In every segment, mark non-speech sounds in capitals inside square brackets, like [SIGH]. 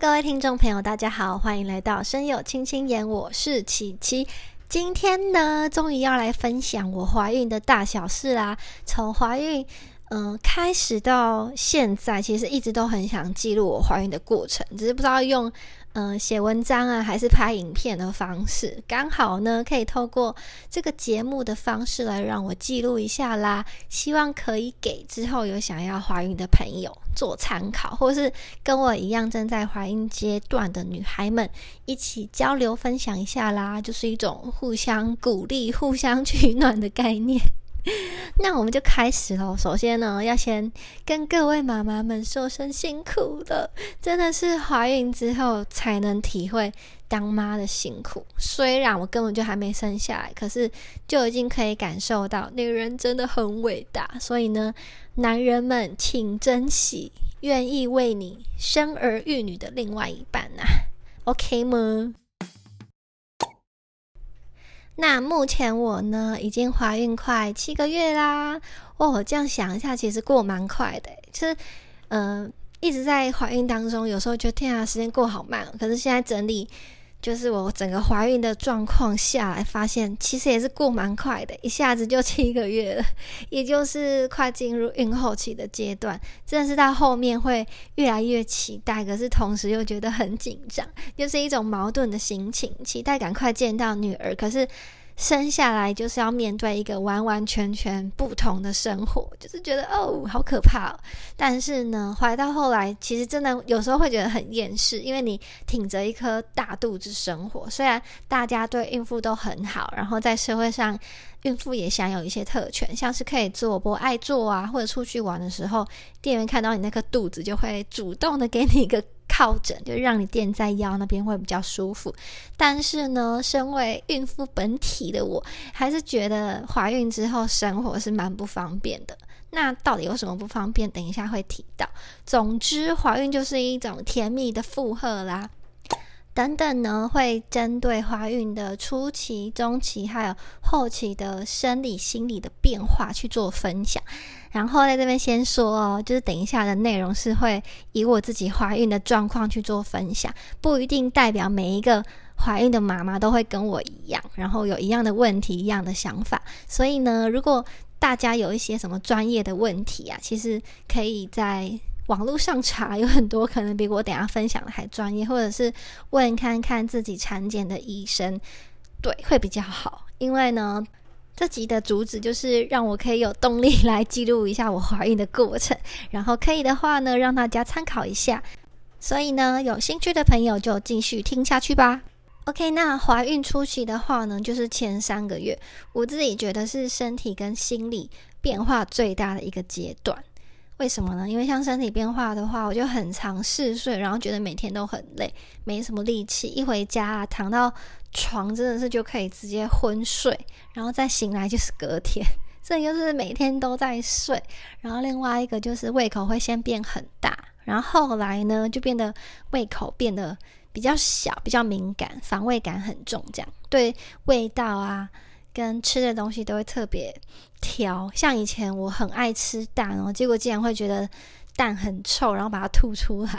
各位听众朋友，大家好，欢迎来到声友轻轻言，我是琪琪。今天呢，终于要来分享我怀孕的大小事啦。从怀孕，嗯，开始到现在，其实一直都很想记录我怀孕的过程，只是不知道用。嗯，写文章啊，还是拍影片的方式，刚好呢，可以透过这个节目的方式来让我记录一下啦。希望可以给之后有想要怀孕的朋友做参考，或是跟我一样正在怀孕阶段的女孩们一起交流分享一下啦，就是一种互相鼓励、互相取暖的概念。[LAUGHS] 那我们就开始喽。首先呢，要先跟各位妈妈们说声辛苦了，真的是怀孕之后才能体会当妈的辛苦。虽然我根本就还没生下来，可是就已经可以感受到女人真的很伟大。所以呢，男人们请珍惜愿意为你生儿育女的另外一半呐，OK 吗？那目前我呢，已经怀孕快七个月啦。哦，这样想一下，其实过蛮快的。就是，嗯，一直在怀孕当中，有时候觉得天啊，时间过好慢。可是现在整理。就是我整个怀孕的状况下来，发现其实也是过蛮快的，一下子就七个月了，也就是快进入孕后期的阶段。真的是到后面会越来越期待，可是同时又觉得很紧张，就是一种矛盾的心情，期待赶快见到女儿，可是。生下来就是要面对一个完完全全不同的生活，就是觉得哦，好可怕。但是呢，怀到后来，其实真的有时候会觉得很厌世，因为你挺着一颗大肚子生活。虽然大家对孕妇都很好，然后在社会上，孕妇也享有一些特权，像是可以做不爱做啊，或者出去玩的时候，店员看到你那颗肚子，就会主动的给你一个。靠枕就让你垫在腰那边会比较舒服，但是呢，身为孕妇本体的我，还是觉得怀孕之后生活是蛮不方便的。那到底有什么不方便？等一下会提到。总之，怀孕就是一种甜蜜的负荷啦。等等呢，会针对怀孕的初期、中期还有后期的生理、心理的变化去做分享。然后在这边先说哦，就是等一下的内容是会以我自己怀孕的状况去做分享，不一定代表每一个怀孕的妈妈都会跟我一样，然后有一样的问题、一样的想法。所以呢，如果大家有一些什么专业的问题啊，其实可以在。网络上查有很多可能比我等下分享的还专业，或者是问看看自己产检的医生，对，会比较好。因为呢，这集的主旨就是让我可以有动力来记录一下我怀孕的过程，然后可以的话呢，让大家参考一下。所以呢，有兴趣的朋友就继续听下去吧。OK，那怀孕初期的话呢，就是前三个月，我自己觉得是身体跟心理变化最大的一个阶段。为什么呢？因为像身体变化的话，我就很常嗜睡，然后觉得每天都很累，没什么力气。一回家躺到床，真的是就可以直接昏睡，然后再醒来就是隔天。[LAUGHS] 这就是每天都在睡。然后另外一个就是胃口会先变很大，然后后来呢就变得胃口变得比较小，比较敏感，防卫感很重，这样对味道啊。跟吃的东西都会特别挑，像以前我很爱吃蛋哦，结果竟然会觉得蛋很臭，然后把它吐出来，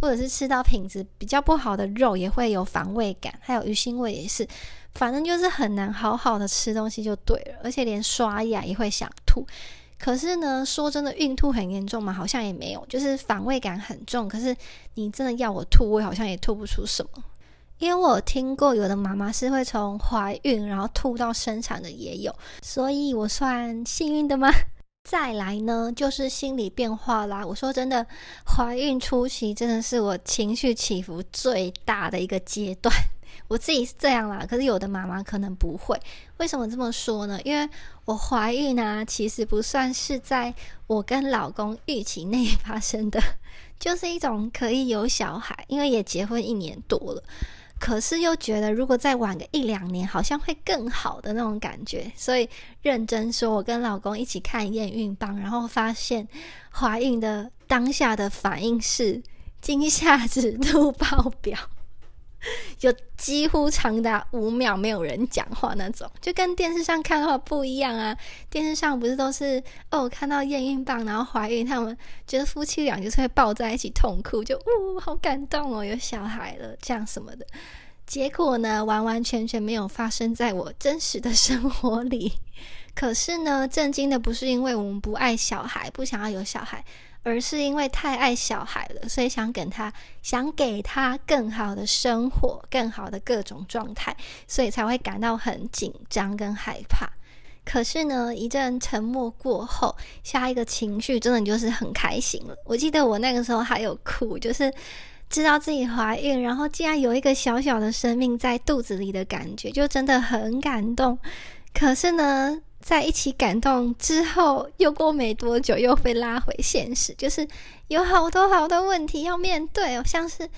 或者是吃到品质比较不好的肉也会有防卫感，还有鱼腥味也是，反正就是很难好好的吃东西就对了，而且连刷牙也会想吐。可是呢，说真的，孕吐很严重吗？好像也没有，就是防卫感很重。可是你真的要我吐，我好像也吐不出什么。因为我听过有的妈妈是会从怀孕然后吐到生产的也有，所以我算幸运的吗？[LAUGHS] 再来呢，就是心理变化啦。我说真的，怀孕初期真的是我情绪起伏最大的一个阶段。[LAUGHS] 我自己是这样啦，可是有的妈妈可能不会。为什么这么说呢？因为我怀孕呢，其实不算是在我跟老公预期内发生的，[LAUGHS] 就是一种可以有小孩，因为也结婚一年多了。可是又觉得，如果再晚个一两年，好像会更好的那种感觉。所以认真说，我跟老公一起看验孕棒，然后发现怀孕的当下的反应是惊吓指数爆表。[LAUGHS] 就几乎长达五秒没有人讲话那种，就跟电视上看的话不一样啊。电视上不是都是哦，看到验孕棒然后怀孕，他们觉得夫妻俩就是会抱在一起痛哭，就呜好感动哦，有小孩了这样什么的。结果呢，完完全全没有发生在我真实的生活里。可是呢，震惊的不是因为我们不爱小孩，不想要有小孩。而是因为太爱小孩了，所以想给他想给他更好的生活，更好的各种状态，所以才会感到很紧张跟害怕。可是呢，一阵沉默过后，下一个情绪真的就是很开心了。我记得我那个时候还有哭，就是知道自己怀孕，然后竟然有一个小小的生命在肚子里的感觉，就真的很感动。可是呢。在一起感动之后，又过没多久，又被拉回现实，就是有好多好多问题要面对哦，像是。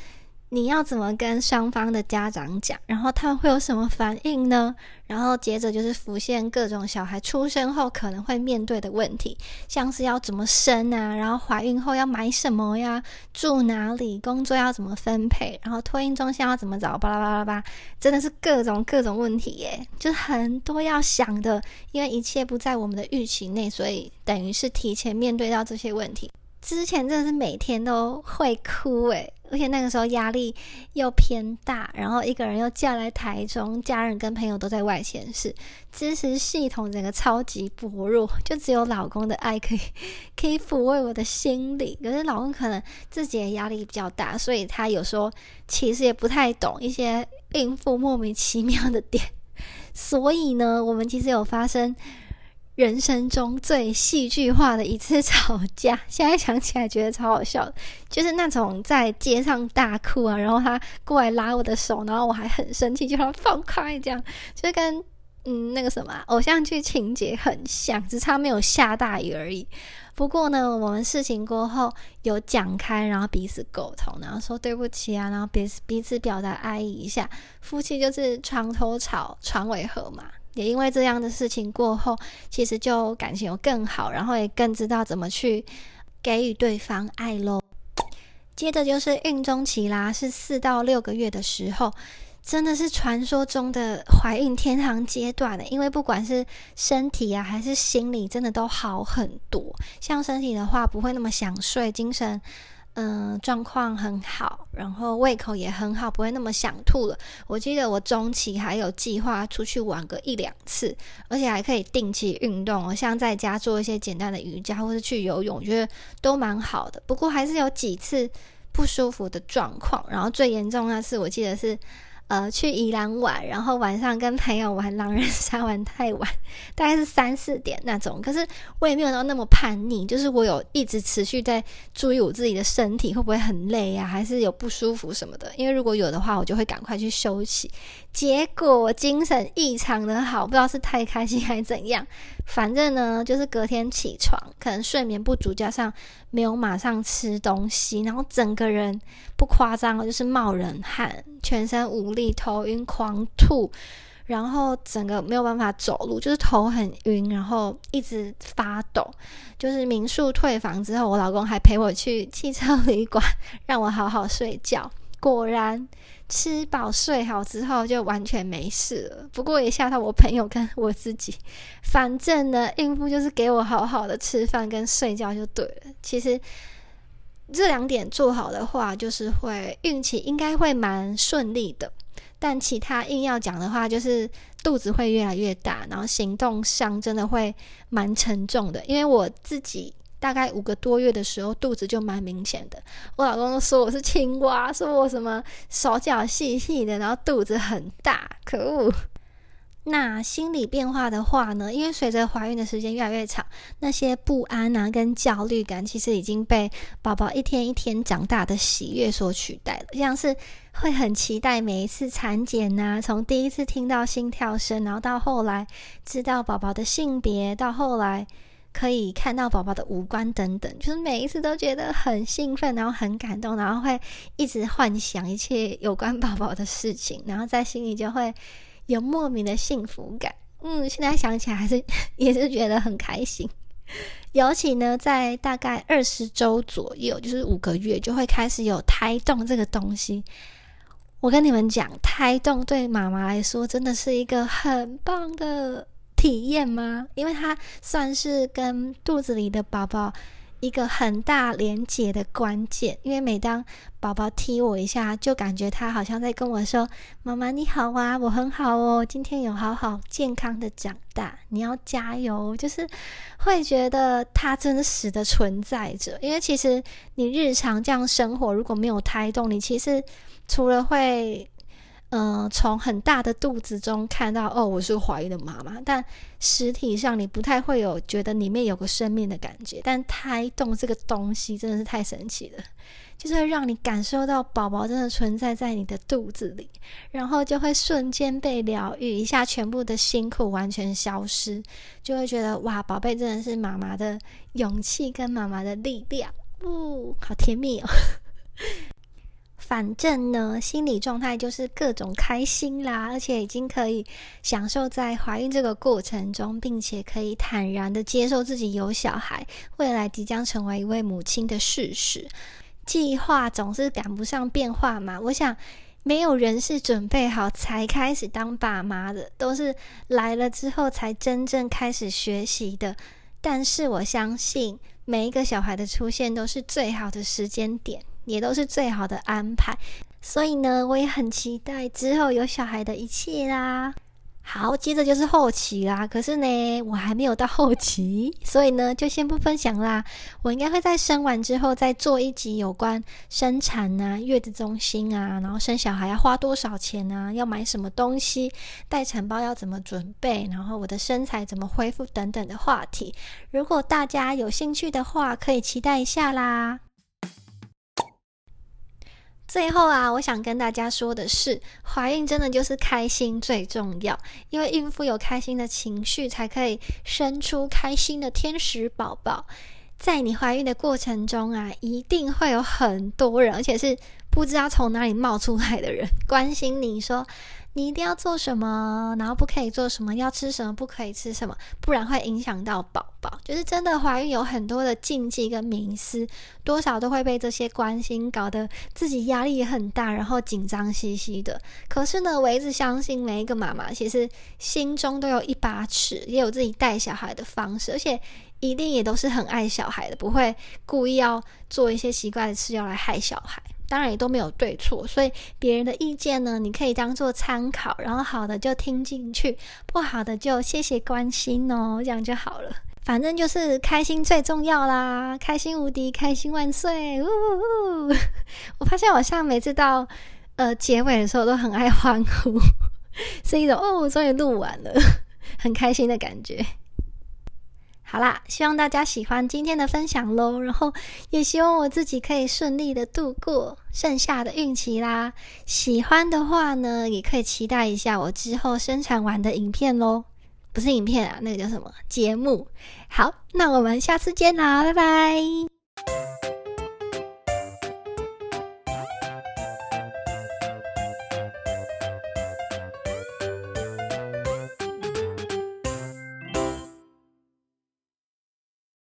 你要怎么跟双方的家长讲？然后他们会有什么反应呢？然后接着就是浮现各种小孩出生后可能会面对的问题，像是要怎么生啊？然后怀孕后要买什么呀？住哪里？工作要怎么分配？然后托婴中心要怎么找？巴拉巴拉巴，真的是各种各种问题耶，就是很多要想的。因为一切不在我们的预期内，所以等于是提前面对到这些问题。之前真的是每天都会哭诶，而且那个时候压力又偏大，然后一个人又嫁来台中，家人跟朋友都在外县市，支持系统整个超级薄弱，就只有老公的爱可以 [LAUGHS] 可以抚慰我的心理。可是老公可能自己的压力比较大，所以他有时候其实也不太懂一些应付莫名其妙的点。所以呢，我们其实有发生。人生中最戏剧化的一次吵架，[LAUGHS] 现在想起来觉得超好笑，就是那种在街上大哭啊，然后他过来拉我的手，然后我还很生气，叫他放开，这样就是跟嗯那个什么偶像剧情节很像，只差没有下大雨而已。不过呢，我们事情过后有讲开，然后彼此沟通，然后说对不起啊，然后彼此彼此表达爱意一下，夫妻就是床头吵，床尾和嘛。也因为这样的事情过后，其实就感情有更好，然后也更知道怎么去给予对方爱喽。接着就是孕中期啦，是四到六个月的时候，真的是传说中的怀孕天堂阶段的，因为不管是身体啊还是心理，真的都好很多。像身体的话，不会那么想睡，精神。嗯，状况很好，然后胃口也很好，不会那么想吐了。我记得我中期还有计划出去玩个一两次，而且还可以定期运动，像在家做一些简单的瑜伽或是去游泳，我觉得都蛮好的。不过还是有几次不舒服的状况，然后最严重那次我记得是。呃，去宜兰玩，然后晚上跟朋友玩狼人杀玩太晚，大概是三四点那种。可是我也没有到那么叛逆，就是我有一直持续在注意我自己的身体会不会很累呀，还是有不舒服什么的。因为如果有的话，我就会赶快去休息。结果精神异常的好，不知道是太开心还是怎样。反正呢，就是隔天起床，可能睡眠不足，加上没有马上吃东西，然后整个人不夸张就是冒冷汗，全身无力、头晕、狂吐，然后整个没有办法走路，就是头很晕，然后一直发抖。就是民宿退房之后，我老公还陪我去汽车旅馆，[LAUGHS] 让我好好睡觉。果然。吃饱睡好之后就完全没事了，不过也吓到我朋友跟我自己。反正呢，孕妇就是给我好好的吃饭跟睡觉就对了。其实这两点做好的话，就是会孕期应该会蛮顺利的。但其他硬要讲的话，就是肚子会越来越大，然后行动上真的会蛮沉重的。因为我自己。大概五个多月的时候，肚子就蛮明显的。我老公都说我是青蛙，说我什么手脚细细的，然后肚子很大，可恶。那心理变化的话呢？因为随着怀孕的时间越来越长，那些不安啊跟焦虑感，其实已经被宝宝一天一天长大的喜悦所取代了。像是会很期待每一次产检呐，从第一次听到心跳声，然后到后来知道宝宝的性别，到后来。可以看到宝宝的五官等等，就是每一次都觉得很兴奋，然后很感动，然后会一直幻想一切有关宝宝的事情，然后在心里就会有莫名的幸福感。嗯，现在想起来还是也是觉得很开心。尤其呢，在大概二十周左右，就是五个月，就会开始有胎动这个东西。我跟你们讲，胎动对妈妈来说真的是一个很棒的体验吗？因为它算是跟肚子里的宝宝。一个很大连接的关键，因为每当宝宝踢我一下，就感觉他好像在跟我说：“妈妈你好啊，我很好哦，今天有好好健康的长大，你要加油。”就是会觉得他真实的存在着。因为其实你日常这样生活，如果没有胎动，你其实除了会。嗯，从很大的肚子中看到哦，我是怀孕的妈妈，但实体上你不太会有觉得里面有个生命的感觉。但胎动这个东西真的是太神奇了，就是会让你感受到宝宝真的存在在你的肚子里，然后就会瞬间被疗愈一下，全部的辛苦完全消失，就会觉得哇，宝贝真的是妈妈的勇气跟妈妈的力量，呜，好甜蜜哦。反正呢，心理状态就是各种开心啦，而且已经可以享受在怀孕这个过程中，并且可以坦然的接受自己有小孩，未来即将成为一位母亲的事实。计划总是赶不上变化嘛，我想没有人是准备好才开始当爸妈的，都是来了之后才真正开始学习的。但是我相信，每一个小孩的出现都是最好的时间点。也都是最好的安排，所以呢，我也很期待之后有小孩的一切啦。好，接着就是后期啦。可是呢，我还没有到后期，所以呢，就先不分享啦。我应该会在生完之后再做一集有关生产啊、月子中心啊，然后生小孩要花多少钱啊，要买什么东西，待产包要怎么准备，然后我的身材怎么恢复等等的话题。如果大家有兴趣的话，可以期待一下啦。最后啊，我想跟大家说的是，怀孕真的就是开心最重要，因为孕妇有开心的情绪，才可以生出开心的天使宝宝。在你怀孕的过程中啊，一定会有很多人，而且是不知道从哪里冒出来的人，关心你说。你一定要做什么，然后不可以做什么，要吃什么，不可以吃什么，不然会影响到宝。就是真的怀孕有很多的禁忌跟迷思，多少都会被这些关心搞得自己压力也很大，然后紧张兮兮的。可是呢，我一直相信每一个妈妈其实心中都有一把尺，也有自己带小孩的方式，而且一定也都是很爱小孩的，不会故意要做一些奇怪的事要来害小孩。当然也都没有对错，所以别人的意见呢，你可以当做参考，然后好的就听进去，不好的就谢谢关心哦，这样就好了。反正就是开心最重要啦，开心无敌，开心万岁！呜呜呜！[LAUGHS] 我发现我像每次到呃结尾的时候都很爱欢呼，[LAUGHS] 是一种哦，终于录完了，[LAUGHS] 很开心的感觉。好啦，希望大家喜欢今天的分享喽，然后也希望我自己可以顺利的度过剩下的孕期啦。喜欢的话呢，也可以期待一下我之后生产完的影片喽，不是影片啊，那个叫什么节目？好，那我们下次见啦，拜拜。